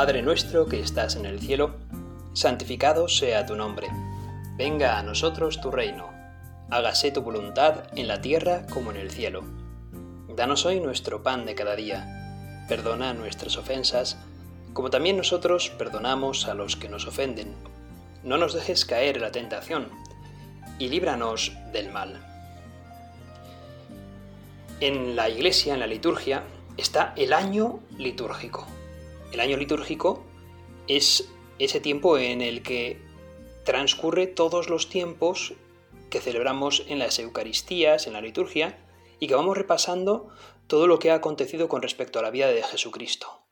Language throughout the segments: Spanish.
Padre nuestro que estás en el cielo, santificado sea tu nombre. Venga a nosotros tu reino. Hágase tu voluntad en la tierra como en el cielo. Danos hoy nuestro pan de cada día. Perdona nuestras ofensas, como también nosotros perdonamos a los que nos ofenden. No nos dejes caer en la tentación, y líbranos del mal. En la iglesia, en la liturgia, está el año litúrgico. El año litúrgico es ese tiempo en el que transcurre todos los tiempos que celebramos en las Eucaristías, en la liturgia, y que vamos repasando todo lo que ha acontecido con respecto a la vida de Jesucristo.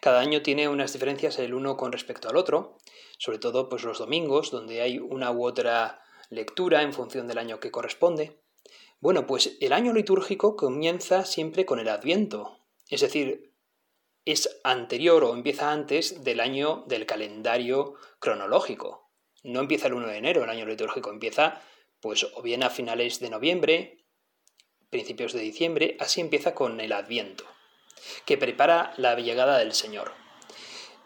Cada año tiene unas diferencias el uno con respecto al otro, sobre todo pues los domingos, donde hay una u otra lectura en función del año que corresponde. Bueno, pues el año litúrgico comienza siempre con el Adviento, es decir, es anterior o empieza antes del año del calendario cronológico. No empieza el 1 de enero el año litúrgico, empieza pues o bien a finales de noviembre, principios de diciembre, así empieza con el Adviento, que prepara la llegada del Señor.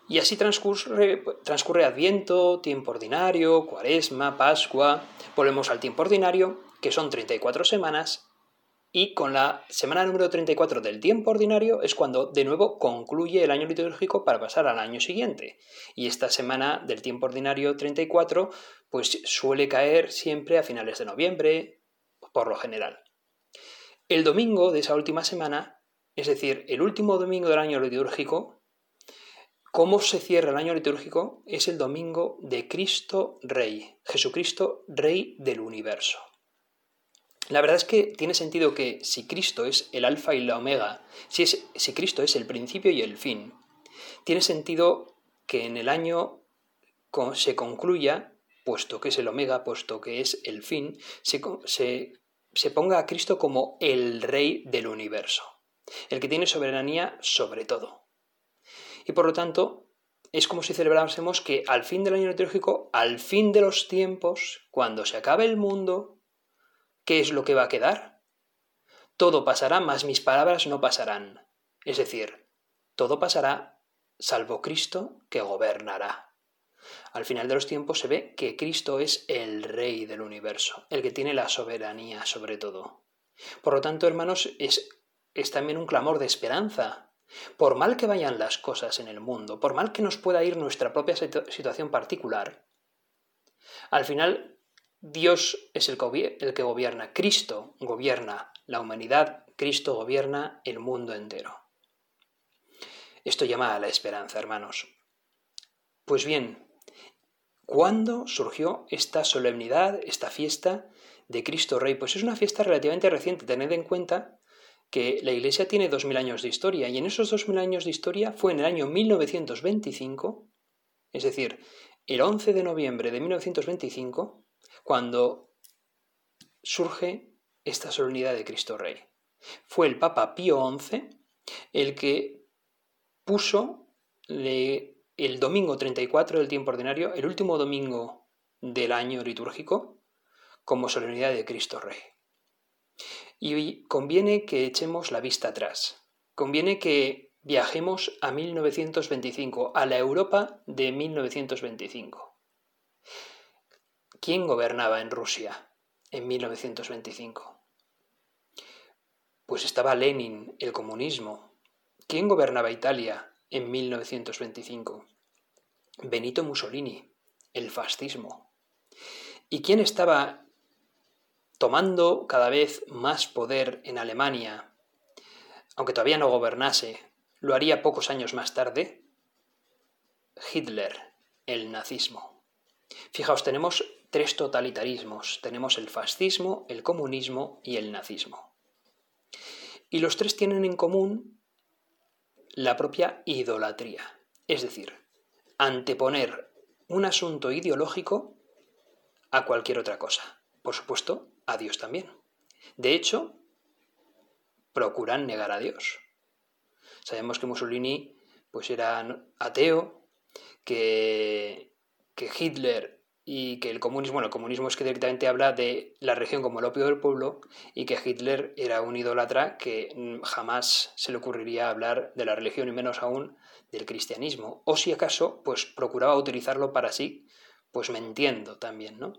Y así transcurre, transcurre Adviento, tiempo ordinario, Cuaresma, Pascua, volvemos al tiempo ordinario, que son 34 semanas, y con la semana número 34 del tiempo ordinario es cuando de nuevo concluye el año litúrgico para pasar al año siguiente. Y esta semana del tiempo ordinario 34 pues suele caer siempre a finales de noviembre, por lo general. El domingo de esa última semana, es decir, el último domingo del año litúrgico, ¿cómo se cierra el año litúrgico? Es el domingo de Cristo Rey, Jesucristo Rey del universo. La verdad es que tiene sentido que si Cristo es el alfa y la omega, si, es, si Cristo es el principio y el fin, tiene sentido que en el año se concluya, puesto que es el omega, puesto que es el fin, se, se, se ponga a Cristo como el rey del universo, el que tiene soberanía sobre todo. Y por lo tanto, es como si celebrásemos que al fin del año litúrgico, al fin de los tiempos, cuando se acabe el mundo, ¿qué es lo que va a quedar? Todo pasará, mas mis palabras no pasarán. Es decir, todo pasará, salvo Cristo que gobernará. Al final de los tiempos se ve que Cristo es el Rey del universo, el que tiene la soberanía sobre todo. Por lo tanto, hermanos, es, es también un clamor de esperanza. Por mal que vayan las cosas en el mundo, por mal que nos pueda ir nuestra propia situación particular, al final Dios es el que gobierna, Cristo gobierna la humanidad, Cristo gobierna el mundo entero. Esto llama a la esperanza, hermanos. Pues bien, ¿cuándo surgió esta solemnidad, esta fiesta de Cristo Rey? Pues es una fiesta relativamente reciente. Tened en cuenta que la Iglesia tiene dos mil años de historia y en esos dos mil años de historia fue en el año 1925, es decir, el 11 de noviembre de 1925, cuando surge esta solemnidad de Cristo Rey. Fue el Papa Pío XI el que puso el domingo 34 del tiempo ordinario, el último domingo del año litúrgico, como solemnidad de Cristo Rey. Y conviene que echemos la vista atrás. Conviene que viajemos a 1925, a la Europa de 1925. ¿Quién gobernaba en Rusia en 1925? Pues estaba Lenin, el comunismo. ¿Quién gobernaba Italia en 1925? Benito Mussolini, el fascismo. ¿Y quién estaba tomando cada vez más poder en Alemania, aunque todavía no gobernase, lo haría pocos años más tarde? Hitler, el nazismo. Fijaos, tenemos tres totalitarismos. Tenemos el fascismo, el comunismo y el nazismo. Y los tres tienen en común la propia idolatría, es decir, anteponer un asunto ideológico a cualquier otra cosa. Por supuesto, a Dios también. De hecho, procuran negar a Dios. Sabemos que Mussolini pues era ateo, que, que Hitler y que el comunismo, bueno, el comunismo es que directamente habla de la región como el opio del pueblo y que Hitler era un idólatra que mm, jamás se le ocurriría hablar de la religión y menos aún del cristianismo. O si acaso, pues procuraba utilizarlo para sí, pues mintiendo también, ¿no?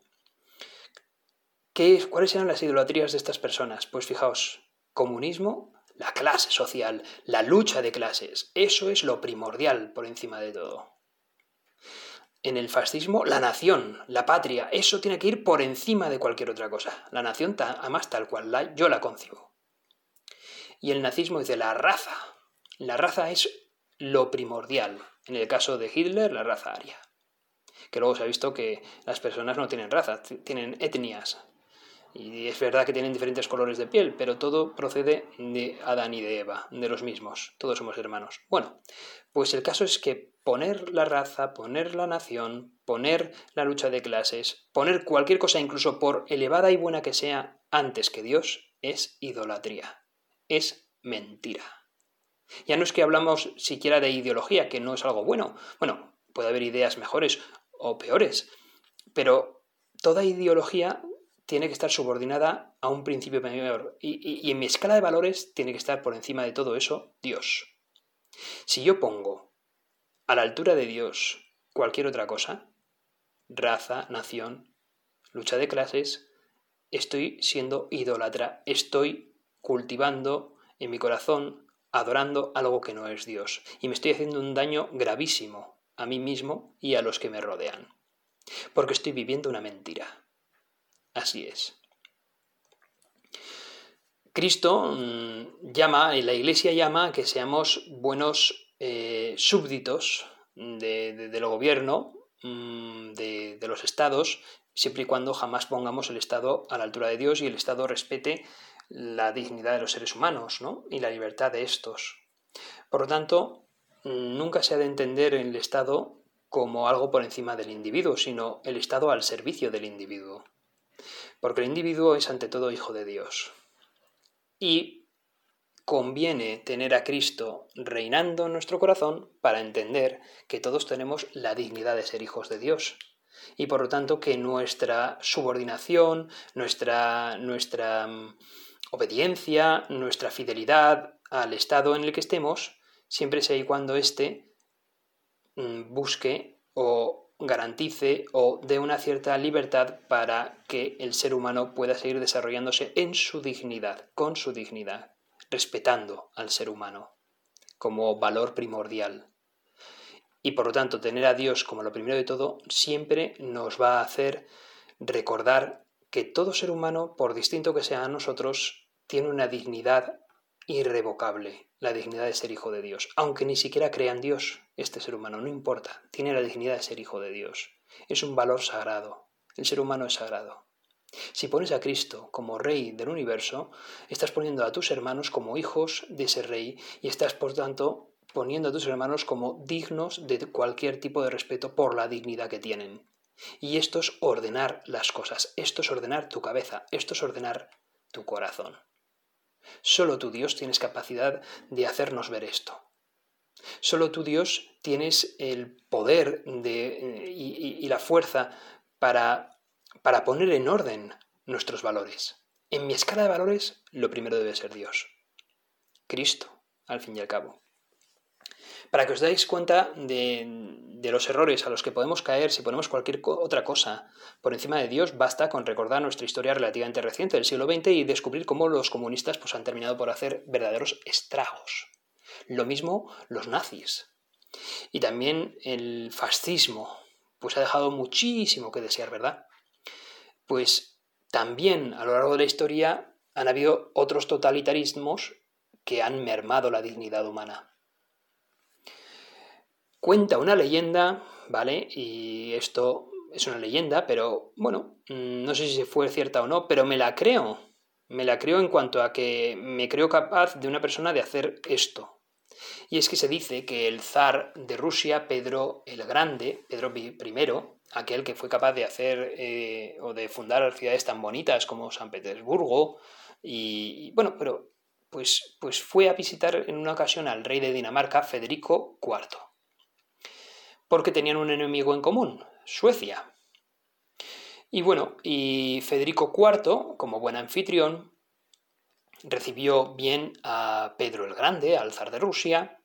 ¿Qué, ¿Cuáles eran las idolatrías de estas personas? Pues fijaos, comunismo, la clase social, la lucha de clases, eso es lo primordial por encima de todo en el fascismo la nación, la patria, eso tiene que ir por encima de cualquier otra cosa. La nación, además tal cual la, yo la concibo. Y el nazismo dice la raza. La raza es lo primordial. En el caso de Hitler, la raza aria. Que luego se ha visto que las personas no tienen raza, tienen etnias. Y es verdad que tienen diferentes colores de piel, pero todo procede de Adán y de Eva, de los mismos. Todos somos hermanos. Bueno, pues el caso es que poner la raza, poner la nación, poner la lucha de clases, poner cualquier cosa, incluso por elevada y buena que sea, antes que Dios, es idolatría. Es mentira. Ya no es que hablamos siquiera de ideología, que no es algo bueno. Bueno, puede haber ideas mejores o peores, pero toda ideología tiene que estar subordinada a un principio mayor. Y, y, en mi escala de valores tiene que estar por encima de todo eso Dios. Si yo pongo a la altura de Dios cualquier otra cosa, raza, nación, lucha de clases, estoy siendo idólatra, estoy cultivando en mi corazón, adorando algo que no es Dios. Y me estoy haciendo un daño gravísimo a mí mismo y a los que me rodean. Porque estoy viviendo una mentira. Así es. Cristo mm, llama, y la Iglesia llama a que seamos buenos eh, súbditos del gobierno, mm, de, de los estados, siempre y cuando jamás pongamos el Estado a la altura de Dios y el Estado respete la dignidad de los seres humanos ¿no? y la libertad de estos. Por lo tanto, mm, nunca se ha de entender el Estado como algo por encima del individuo, sino el Estado al servicio del individuo porque el individuo es ante todo hijo de Dios. Y conviene tener a Cristo reinando en nuestro corazón para entender que todos tenemos la dignidad de ser hijos de Dios. Y por lo tanto que nuestra subordinación, nuestra, nuestra mm, obediencia, nuestra fidelidad al estado en el que estemos, siempre sea y cuando éste mm, busque o garantice o dé una cierta libertad para que el ser humano pueda seguir desarrollándose en su dignidad, con su dignidad, respetando al ser humano como valor primordial. Y por lo tanto, tener a Dios como lo primero de todo siempre nos va a hacer recordar que todo ser humano, por distinto que sea a nosotros, tiene una dignidad irrevocable, la dignidad de ser hijo de Dios, aunque ni siquiera crea en Dios, este ser humano, no importa, tiene la dignidad de ser hijo de Dios. Es un valor sagrado. El ser humano es sagrado. Si pones a Cristo como Rey del universo, estás poniendo a tus hermanos como hijos de ese Rey y estás, por tanto, poniendo a tus hermanos como dignos de cualquier tipo de respeto por la dignidad que tienen. Y esto es ordenar las cosas, esto es ordenar tu cabeza, esto es ordenar tu corazón. Solo tu Dios tienes capacidad de hacernos ver esto. Solo tú, Dios, tienes el poder de, y, la fuerza para, para poner en orden nuestros valores. En mi escala de valores, lo primero debe ser Dios. Cristo, al fin y al cabo. Para que os dais cuenta de, los errores a los que podemos caer si ponemos cualquier otra cosa por encima de Dios, basta con recordar nuestra historia relativamente reciente del siglo XX y descubrir cómo los comunistas pues, han terminado por hacer verdaderos estragos lo mismo los nazis. Y también el fascismo, pues ha dejado muchísimo que desear, ¿verdad? Pues también a lo largo de la historia han habido otros totalitarismos que han mermado la dignidad humana. Cuenta una leyenda, ¿vale? Y esto es una leyenda, pero bueno, mm, no sé si fue cierta o no, pero me la creo. Me la creo en cuanto a que me creo capaz de una persona de hacer esto, y es que se dice que el zar de Rusia, Pedro el Grande, Pedro I, aquel que fue capaz de hacer eh, o de fundar ciudades tan bonitas como San Petersburgo, y, bueno, pero pues, pues fue a visitar en una ocasión al rey de Dinamarca, Federico IV, porque tenían un enemigo en común, Suecia. Y bueno, y Federico IV, como buen anfitrión, recibió bien a Pedro el Grande, al zar de Rusia,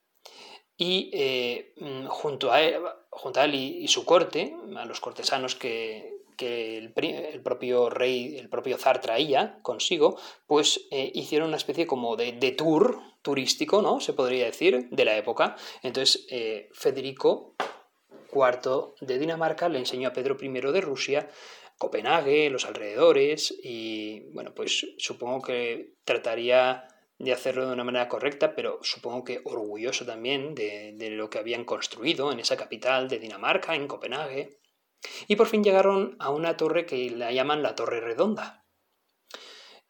y eh, mm, junto, a él, junto a él y, su corte, a los cortesanos que, el, propio rey, el propio zar traía consigo, pues eh, hicieron una especie como de, tour turístico, ¿no? Se podría decir, de la época. Entonces, eh, Federico IV de Dinamarca le enseñó a Pedro I de Rusia Copenhague, los alrededores y bueno, pues supongo que trataría de hacerlo de una manera correcta, pero supongo que orgulloso también de, lo que habían construido en esa capital de Dinamarca, en Copenhague. Y por fin llegaron a una torre que la llaman la Torre Redonda.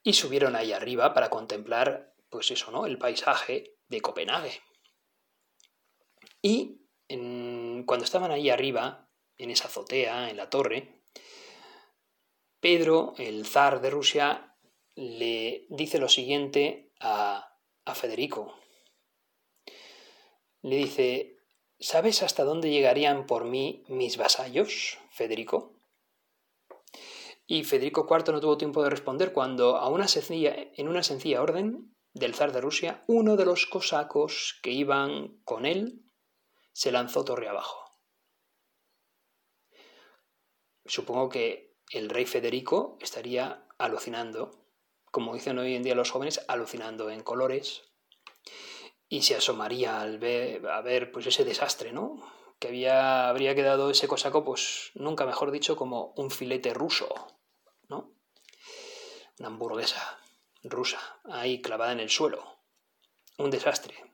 Y subieron ahí arriba para contemplar, pues eso, ¿no? El paisaje de Copenhague. Y cuando estaban ahí arriba, en esa azotea, en la torre, Pedro, el zar de Rusia, le dice lo siguiente a, Federico. Le dice, ¿sabes hasta dónde llegarían por mí mis vasallos, Federico? Y Federico IV no tuvo tiempo de responder cuando, a una sencilla, en una sencilla orden del zar de Rusia, uno de los cosacos que iban con él se lanzó torre abajo. Supongo que el rey Federico estaría alucinando, como dicen hoy en día los jóvenes, alucinando en colores, y se asomaría al ver, a ver pues ese desastre, ¿no? Que había, habría quedado ese cosaco, pues nunca mejor dicho, como un filete ruso, ¿no? Una hamburguesa rusa, ahí clavada en el suelo. Un desastre.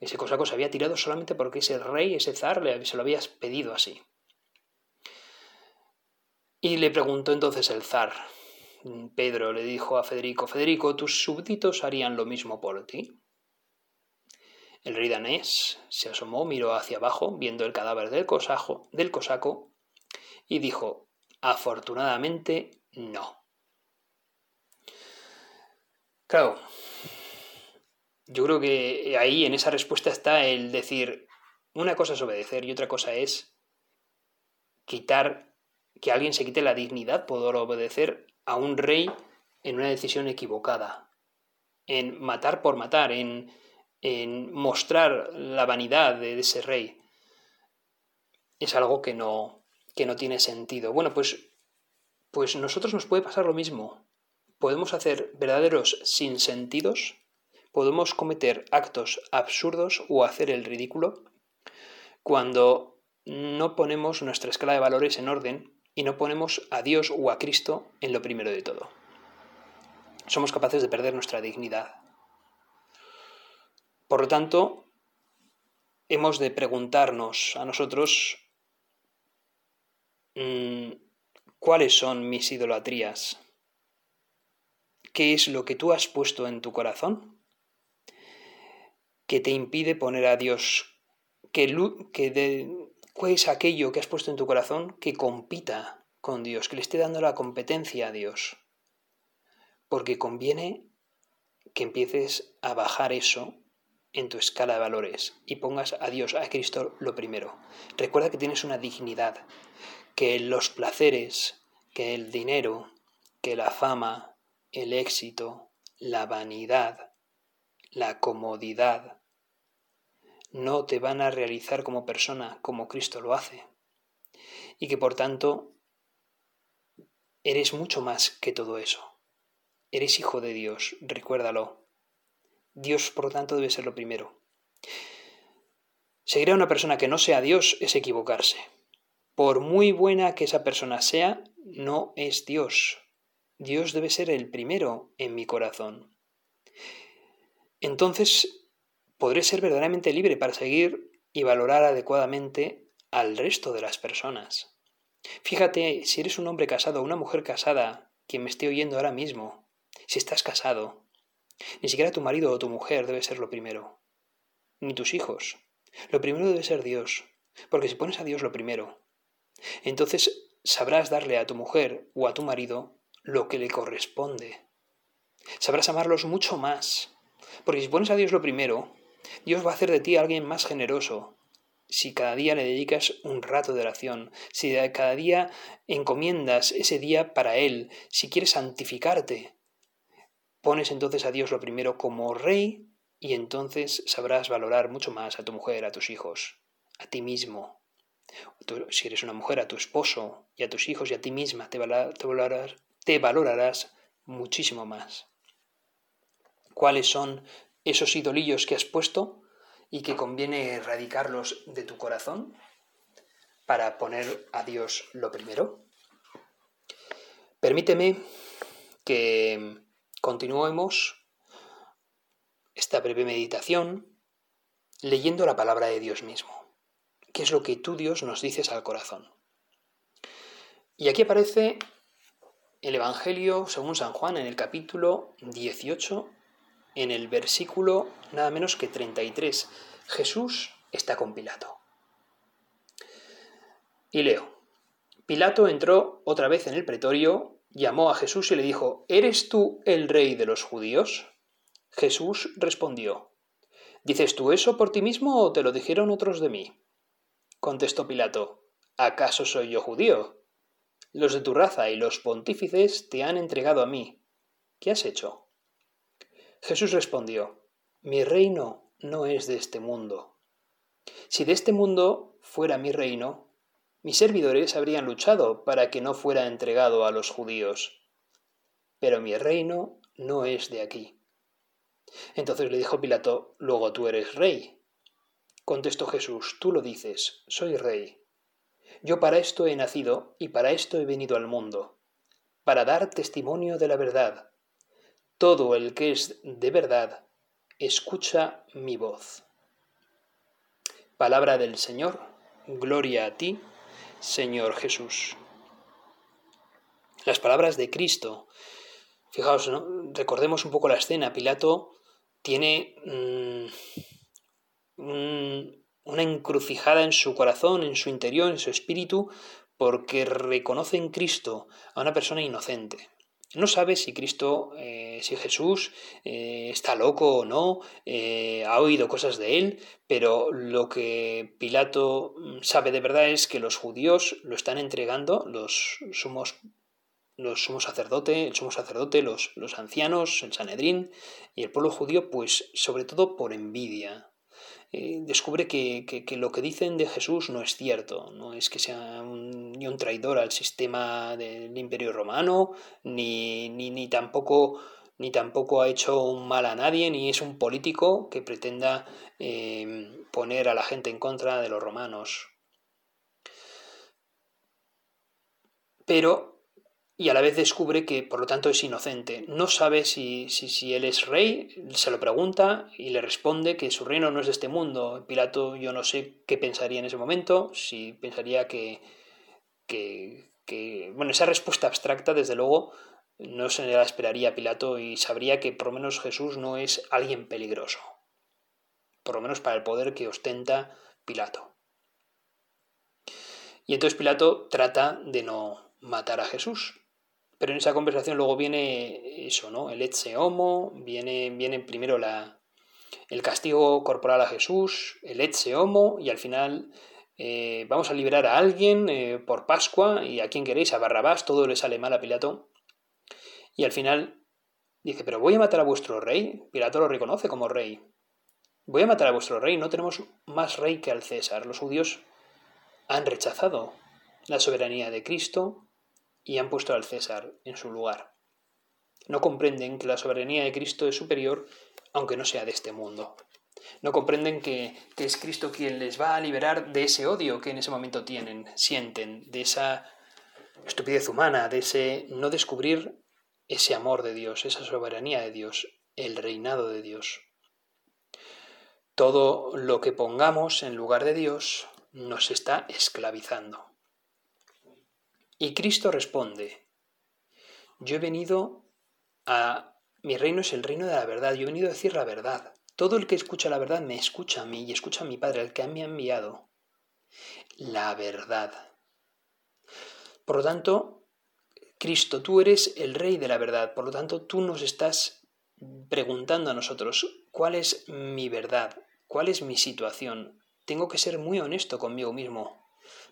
Ese cosaco se había tirado solamente porque ese rey, ese zar, se lo había pedido así. Y le preguntó entonces el zar. Pedro le dijo a Federico, Federico, ¿tus súbditos harían lo mismo por ti? El rey danés se asomó, miró hacia abajo, viendo el cadáver del, del cosaco, y dijo, afortunadamente no. Claro, yo creo que ahí en esa respuesta está el decir, una cosa es obedecer y otra cosa es quitar que alguien se quite la dignidad por obedecer a un rey en una decisión equivocada, en matar por matar, en, en mostrar la vanidad de ese rey. Es algo que no, que no tiene sentido. Bueno, pues, pues nosotros nos puede pasar lo mismo. Podemos hacer verdaderos sinsentidos, podemos cometer actos absurdos o hacer el ridículo cuando no ponemos nuestra escala de valores en orden y no ponemos a Dios o a Cristo en lo primero de todo. Somos capaces de perder nuestra dignidad. Por lo tanto, hemos de preguntarnos a nosotros mm, cuáles son mis idolatrías. ¿Qué es lo que tú has puesto en tu corazón que te impide poner a Dios, que, que de, ¿Cuál es aquello que has puesto en tu corazón que compita con Dios, que le esté dando la competencia a Dios? Porque conviene que empieces a bajar eso en tu escala de valores y pongas a Dios, a Cristo lo primero. Recuerda que tienes una dignidad, que los placeres, que el dinero, que la fama, el éxito, la vanidad, la comodidad, no te van a realizar como persona como Cristo lo hace. Y que por tanto eres mucho más que todo eso. Eres hijo de Dios, recuérdalo. Dios, por lo tanto, debe ser lo primero. Seguir a una persona que no sea Dios es equivocarse. Por muy buena que esa persona sea, no es Dios. Dios debe ser el primero en mi corazón. Entonces podré ser verdaderamente libre para seguir y valorar adecuadamente al resto de las personas. Fíjate, si eres un hombre casado o una mujer casada, quien me esté oyendo ahora mismo, si estás casado, ni siquiera tu marido o tu mujer debe ser lo primero, ni tus hijos. Lo primero debe ser Dios, porque si pones a Dios lo primero, entonces sabrás darle a tu mujer o a tu marido lo que le corresponde. Sabrás amarlos mucho más, porque si pones a Dios lo primero, Dios va a hacer de ti alguien más generoso, si cada día le dedicas un rato de oración, si cada día encomiendas ese día para Él, si quieres santificarte, pones entonces a Dios lo primero como Rey y entonces sabrás valorar mucho más a tu mujer, a tus hijos, a ti mismo. si eres una mujer, a tu esposo y a tus hijos y a ti misma, te, te valorarás muchísimo más. ¿Cuáles son esos idolillos que has puesto y que conviene erradicarlos de tu corazón para poner a Dios lo primero? Permíteme que continuemos esta breve meditación leyendo la palabra de Dios mismo. ¿Qué es lo que tú, Dios, nos dices al corazón? Y aquí aparece el Evangelio según San Juan en el capítulo 18, en el versículo nada menos que 33. Jesús está con Pilato. Y leo. Pilato entró otra vez en el pretorio, llamó a Jesús y le dijo, ¿Eres tú el rey de los judíos? Jesús respondió, ¿Dices tú eso por ti mismo o te lo dijeron otros de mí? Contestó Pilato, ¿acaso soy yo judío? Los de tu raza y los pontífices te han entregado a mí. ¿Qué has hecho? Jesús respondió, Mi reino no es de este mundo. Si de este mundo fuera mi reino, mis servidores habrían luchado para que no fuera entregado a los judíos. Pero mi reino no es de aquí. Entonces le dijo Pilato, Luego tú eres rey. Contestó Jesús, Tú lo dices, soy rey. Yo para esto he nacido y para esto he venido al mundo, para dar testimonio de la verdad. Todo el que es de verdad, escucha mi voz. Palabra del Señor, gloria a ti, Señor Jesús. Las palabras de Cristo. Fijaos, recordemos un poco la escena. Pilato tiene mm, una encrucijada en su corazón, en su interior, en su espíritu, porque reconoce en Cristo a una persona inocente. No sabe si Cristo, eh, si Jesús eh, está loco o no, eh, ha oído cosas de él, pero lo que Pilato mm, sabe de verdad es que los judíos lo están entregando, los sumos los sumos sacerdote, el sumo sacerdote, los, los ancianos, el Sanedrín y el pueblo judío, pues sobre todo por envidia. Eh, descubre que, lo que dicen de Jesús no es cierto, no es que sea ni un traidor al sistema del imperio romano, ni, ni, tampoco, ni tampoco ha hecho un mal a nadie, ni es un político que pretenda eh, poner a la gente en contra de los romanos. Pero y a la vez descubre que por lo tanto es inocente. No sabe si, si, él es rey, se lo pregunta y le responde que su reino no es de este mundo. Pilato yo no sé qué pensaría en ese momento, si pensaría que, que, que bueno, esa respuesta abstracta desde luego no se la esperaría Pilato y sabría que por lo menos Jesús no es alguien peligroso, por lo menos para el poder que ostenta Pilato. Y entonces Pilato trata de no matar a Jesús, pero en esa conversación luego viene eso, ¿no? El etze homo, viene, viene primero la, el castigo corporal a Jesús, el etze homo, y al final eh, vamos a liberar a alguien eh, por Pascua, y a quien queréis, a Barrabás, todo le sale mal a Pilato. Y al final dice, pero voy a matar a vuestro rey. Pilato lo reconoce como rey. Voy a matar a vuestro rey, no tenemos más rey que al César. Los judíos han rechazado la soberanía de Cristo, y han puesto al César en su lugar. No comprenden que la soberanía de Cristo es superior aunque no sea de este mundo. No comprenden que, es Cristo quien les va a liberar de ese odio que en ese momento tienen, sienten, de esa estupidez humana, de ese no descubrir ese amor de Dios, esa soberanía de Dios, el reinado de Dios. Todo lo que pongamos en lugar de Dios nos está esclavizando. Y Cristo responde, yo he venido a... Mi reino es el reino de la verdad, yo he venido a decir la verdad. Todo el que escucha la verdad me escucha a mí y escucha a mi Padre, el que me ha enviado. La verdad. Por lo tanto, Cristo, tú eres el rey de la verdad. Por lo tanto, tú nos estás preguntando a nosotros, ¿cuál es mi verdad? ¿Cuál es mi situación? tengo que ser muy honesto conmigo mismo,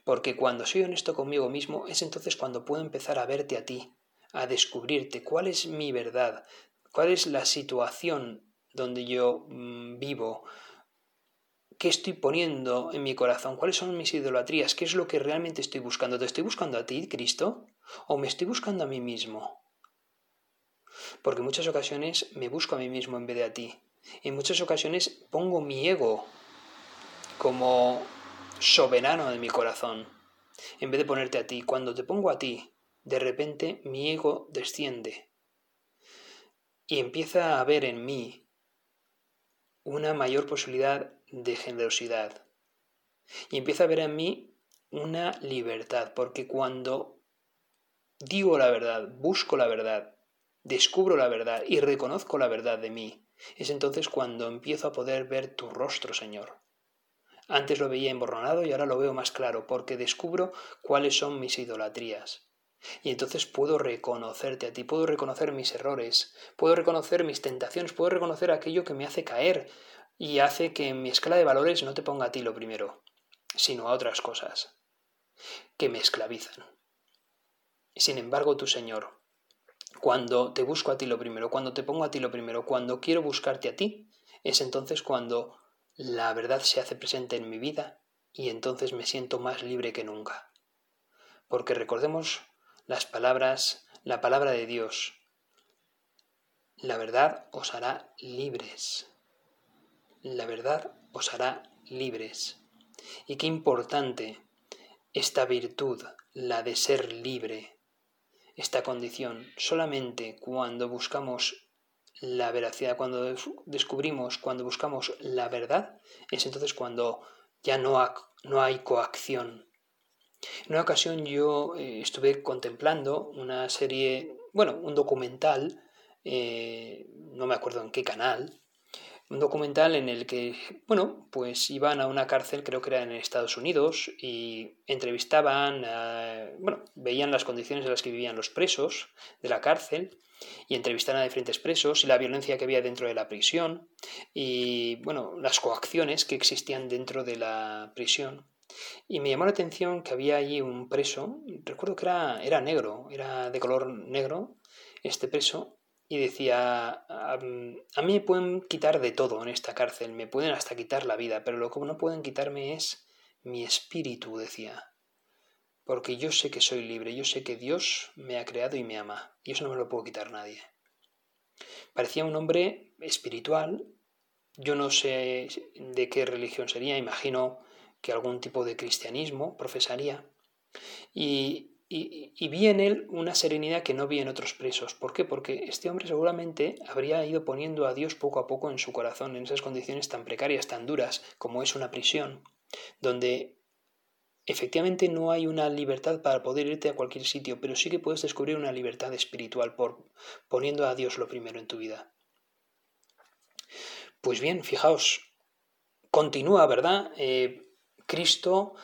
porque cuando soy honesto conmigo mismo es entonces cuando puedo empezar a verte a ti, a descubrirte cuál es mi verdad, cuál es la situación donde yo mm, vivo, qué estoy poniendo en mi corazón, cuáles son mis idolatrías, qué es lo que realmente estoy buscando. ¿Te estoy buscando a ti, Cristo? ¿O me estoy buscando a mí mismo? Porque en muchas ocasiones me busco a mí mismo en vez de a ti. En muchas ocasiones pongo mi ego como soberano de mi corazón, en vez de ponerte a ti. Cuando te pongo a ti, de repente mi ego desciende y empieza a ver en mí una mayor posibilidad de generosidad. Y empieza a ver en mí una libertad, porque cuando digo la verdad, busco la verdad, descubro la verdad y reconozco la verdad de mí, es entonces cuando empiezo a poder ver tu rostro, Señor. Antes lo veía emborronado y ahora lo veo más claro, porque descubro cuáles son mis idolatrías. Y entonces puedo reconocerte a ti, puedo reconocer mis errores, puedo reconocer mis tentaciones, puedo reconocer aquello que me hace caer y hace que en mi escala de valores no te ponga a ti lo primero, sino a otras cosas, que me esclavizan. Sin embargo, tu Señor, cuando te busco a ti lo primero, cuando te pongo a ti lo primero, cuando quiero buscarte a ti, es entonces cuando la verdad se hace presente en mi vida y entonces me siento más libre que nunca. Porque recordemos las palabras, la palabra de Dios. La verdad os hará libres. La verdad os hará libres. Y qué importante esta virtud, la de ser libre, esta condición. Solamente cuando buscamos la veracidad, cuando descubrimos, cuando buscamos la verdad, es entonces cuando ya no, no hay coacción. En una ocasión yo eh, estuve contemplando una serie, bueno, un documental, eh, no me acuerdo en qué canal, un documental en el que, bueno, pues iban a una cárcel, creo que era en Estados Unidos, y entrevistaban, bueno, veían las condiciones en las que vivían los presos de la cárcel, y entrevistaban a diferentes presos y la violencia que había dentro de la prisión, y, bueno, las coacciones que existían dentro de la prisión. Y me llamó la atención que había allí un preso, recuerdo que era, era negro, era de color negro, este preso, y decía, a, mí me pueden quitar de todo en esta cárcel, me pueden hasta quitar la vida, pero lo que no pueden quitarme es mi espíritu, decía. Porque yo sé que soy libre, yo sé que Dios me ha creado y me ama, y eso no me lo puedo quitar nadie. Parecía un hombre espiritual, yo no sé de qué religión sería, imagino que algún tipo de cristianismo profesaría, y, y, vi en él una serenidad que no vi en otros presos. ¿Por qué? Porque este hombre seguramente habría ido poniendo a Dios poco a poco en su corazón, en esas condiciones tan precarias, tan duras como es una prisión, donde efectivamente no hay una libertad para poder irte a cualquier sitio, pero sí que puedes descubrir una libertad espiritual por poniendo a Dios lo primero en tu vida. Pues bien, fijaos, continúa, ¿verdad? Eh, Cristo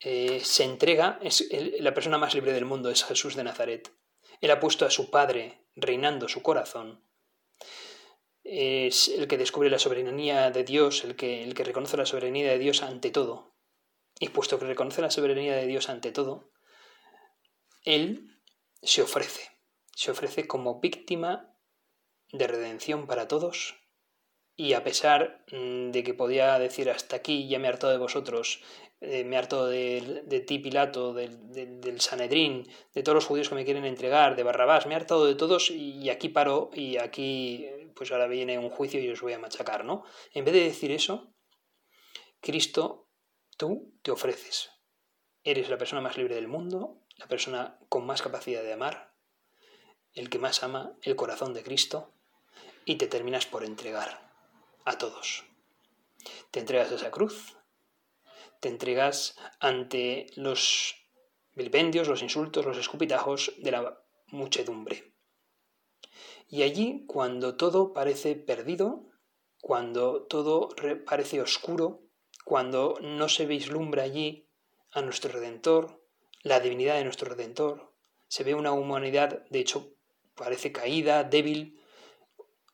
eh, se entrega, es la persona más libre del mundo es Jesús de Nazaret. Él ha puesto a su Padre reinando su corazón. Es el que descubre la soberanía de Dios, el que, el que reconoce la soberanía de Dios ante todo. Y puesto que reconoce la soberanía de Dios ante todo, Él se ofrece, se ofrece como víctima de redención para todos y a pesar mm, de que podía decir hasta aquí ya me harto de vosotros, eh, me harto de, de, ti Pilato, del, del, Sanedrín, de todos los judíos que me quieren entregar, de Barrabás, me he hartado de todos y aquí paro y aquí pues ahora viene un juicio y os voy a machacar, ¿no? En vez de decir eso, Cristo, tú te ofreces. Eres la persona más libre del mundo, la persona con más capacidad de amar, el que más ama el corazón de Cristo, y te terminas por entregar a todos. Te entregas a esa cruz, te entregas ante los vilipendios, los insultos, los escupitajos de la muchedumbre. Y allí, cuando todo parece perdido, cuando todo parece oscuro, cuando no se vislumbra allí a nuestro Redentor, la divinidad de nuestro Redentor, se ve una humanidad, de hecho, parece caída, débil,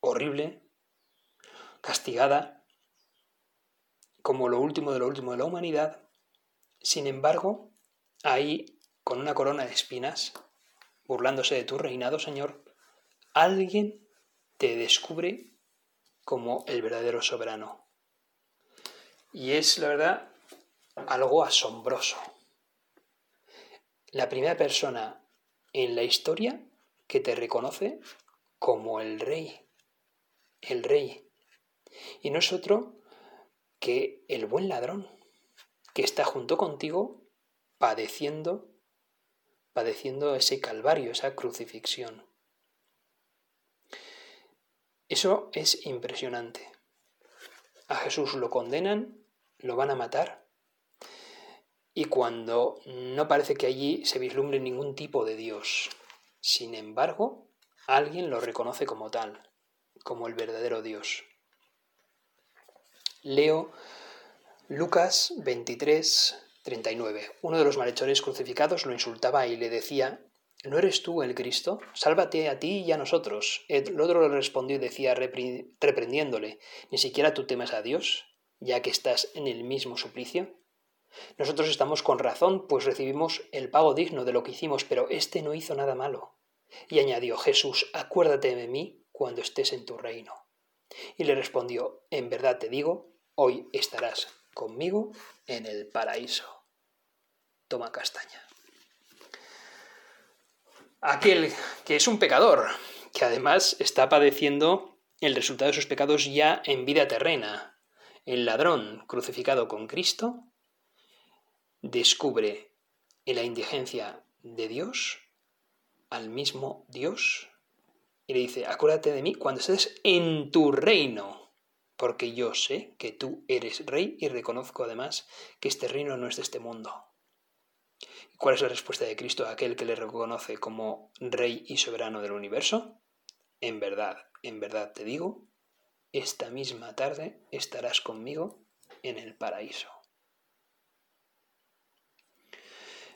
horrible, castigada, como lo último de lo último de la humanidad, sin embargo, ahí, con una corona de espinas, burlándose de tu reinado, Señor, alguien te descubre como el verdadero soberano. Y es, la verdad, algo asombroso. La primera persona en la historia que te reconoce como el rey, el rey. Y no es otro que el buen ladrón, que está junto contigo padeciendo, padeciendo ese calvario, esa crucifixión. Eso es impresionante. A Jesús lo condenan, lo van a matar, y cuando no parece que allí se vislumbre ningún tipo de Dios, sin embargo, alguien lo reconoce como tal, como el verdadero Dios. Leo Lucas 23, 39. Uno de los malhechores crucificados lo insultaba y le decía, ¿No eres tú el Cristo? Sálvate a ti y a nosotros. El otro le respondió y decía reprendiéndole, ¿ni siquiera tú temes a Dios, ya que estás en el mismo suplicio? Nosotros estamos con razón, pues recibimos el pago digno de lo que hicimos, pero éste no hizo nada malo. Y añadió, Jesús, acuérdate de mí cuando estés en tu reino. Y le respondió, en verdad te digo, hoy estarás conmigo en el paraíso. Toma castaña aquel que es un pecador, que además está padeciendo el resultado de sus pecados ya en vida terrena. El ladrón crucificado con Cristo descubre en la indigencia de Dios al mismo Dios y le dice, acuérdate de mí cuando estés en tu reino, porque yo sé que tú eres rey y reconozco además que este reino no es de este mundo. ¿Cuál es la respuesta de Cristo a aquel que le reconoce como Rey y soberano del universo? En verdad, en verdad te digo, esta misma tarde estarás conmigo en el paraíso.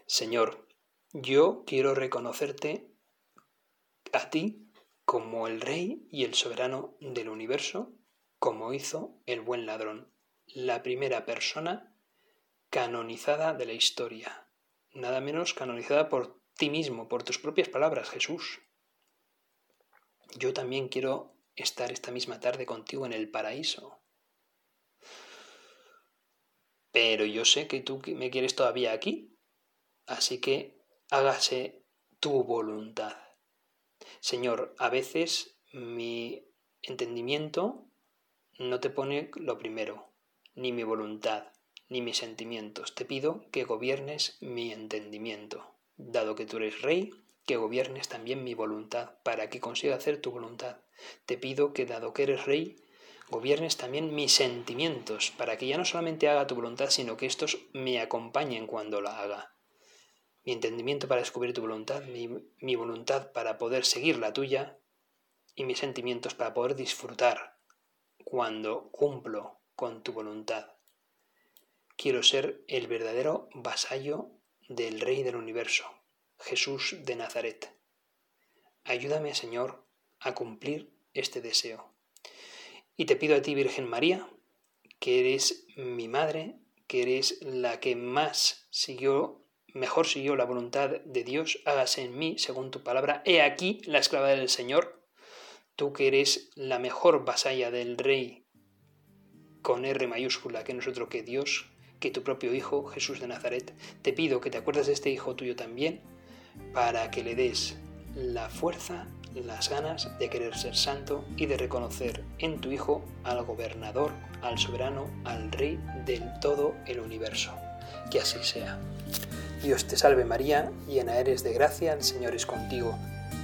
Señor, yo quiero reconocerte a ti como el Rey y el soberano del universo, como hizo el buen ladrón, la primera persona canonizada de la historia nada menos canonizada por ti mismo, por tus propias palabras, Jesús. Yo también quiero estar esta misma tarde contigo en el paraíso. Pero yo sé que tú me quieres todavía aquí, así que hágase tu voluntad. Señor, a veces mi entendimiento no te pone lo primero, ni mi voluntad ni mis sentimientos. Te pido que gobiernes mi entendimiento. Dado que tú eres rey, que gobiernes también mi voluntad, para que consiga hacer tu voluntad. Te pido que, dado que eres rey, gobiernes también mis sentimientos, para que ya no solamente haga tu voluntad, sino que estos me acompañen cuando la haga. Mi entendimiento para descubrir tu voluntad, mi, mi voluntad para poder seguir la tuya, y mis sentimientos para poder disfrutar cuando cumplo con tu voluntad. Quiero ser el verdadero vasallo del Rey del universo, Jesús de Nazaret. Ayúdame, Señor, a cumplir este deseo. Y te pido a ti, Virgen María, que eres mi madre, que eres la que más siguió, mejor siguió la voluntad de Dios, hágase en mí según tu palabra. He aquí la esclava del Señor, tú que eres la mejor vasalla del Rey con R mayúscula que nosotros que Dios, que tu propio Hijo, Jesús de Nazaret. Te pido que te acuerdes de este Hijo tuyo también, para que le des la fuerza, las ganas de querer ser santo y de reconocer en tu Hijo al gobernador, al soberano, al Rey del todo el universo. Que así sea. Dios te salve María, llena eres de gracia, el Señor es contigo.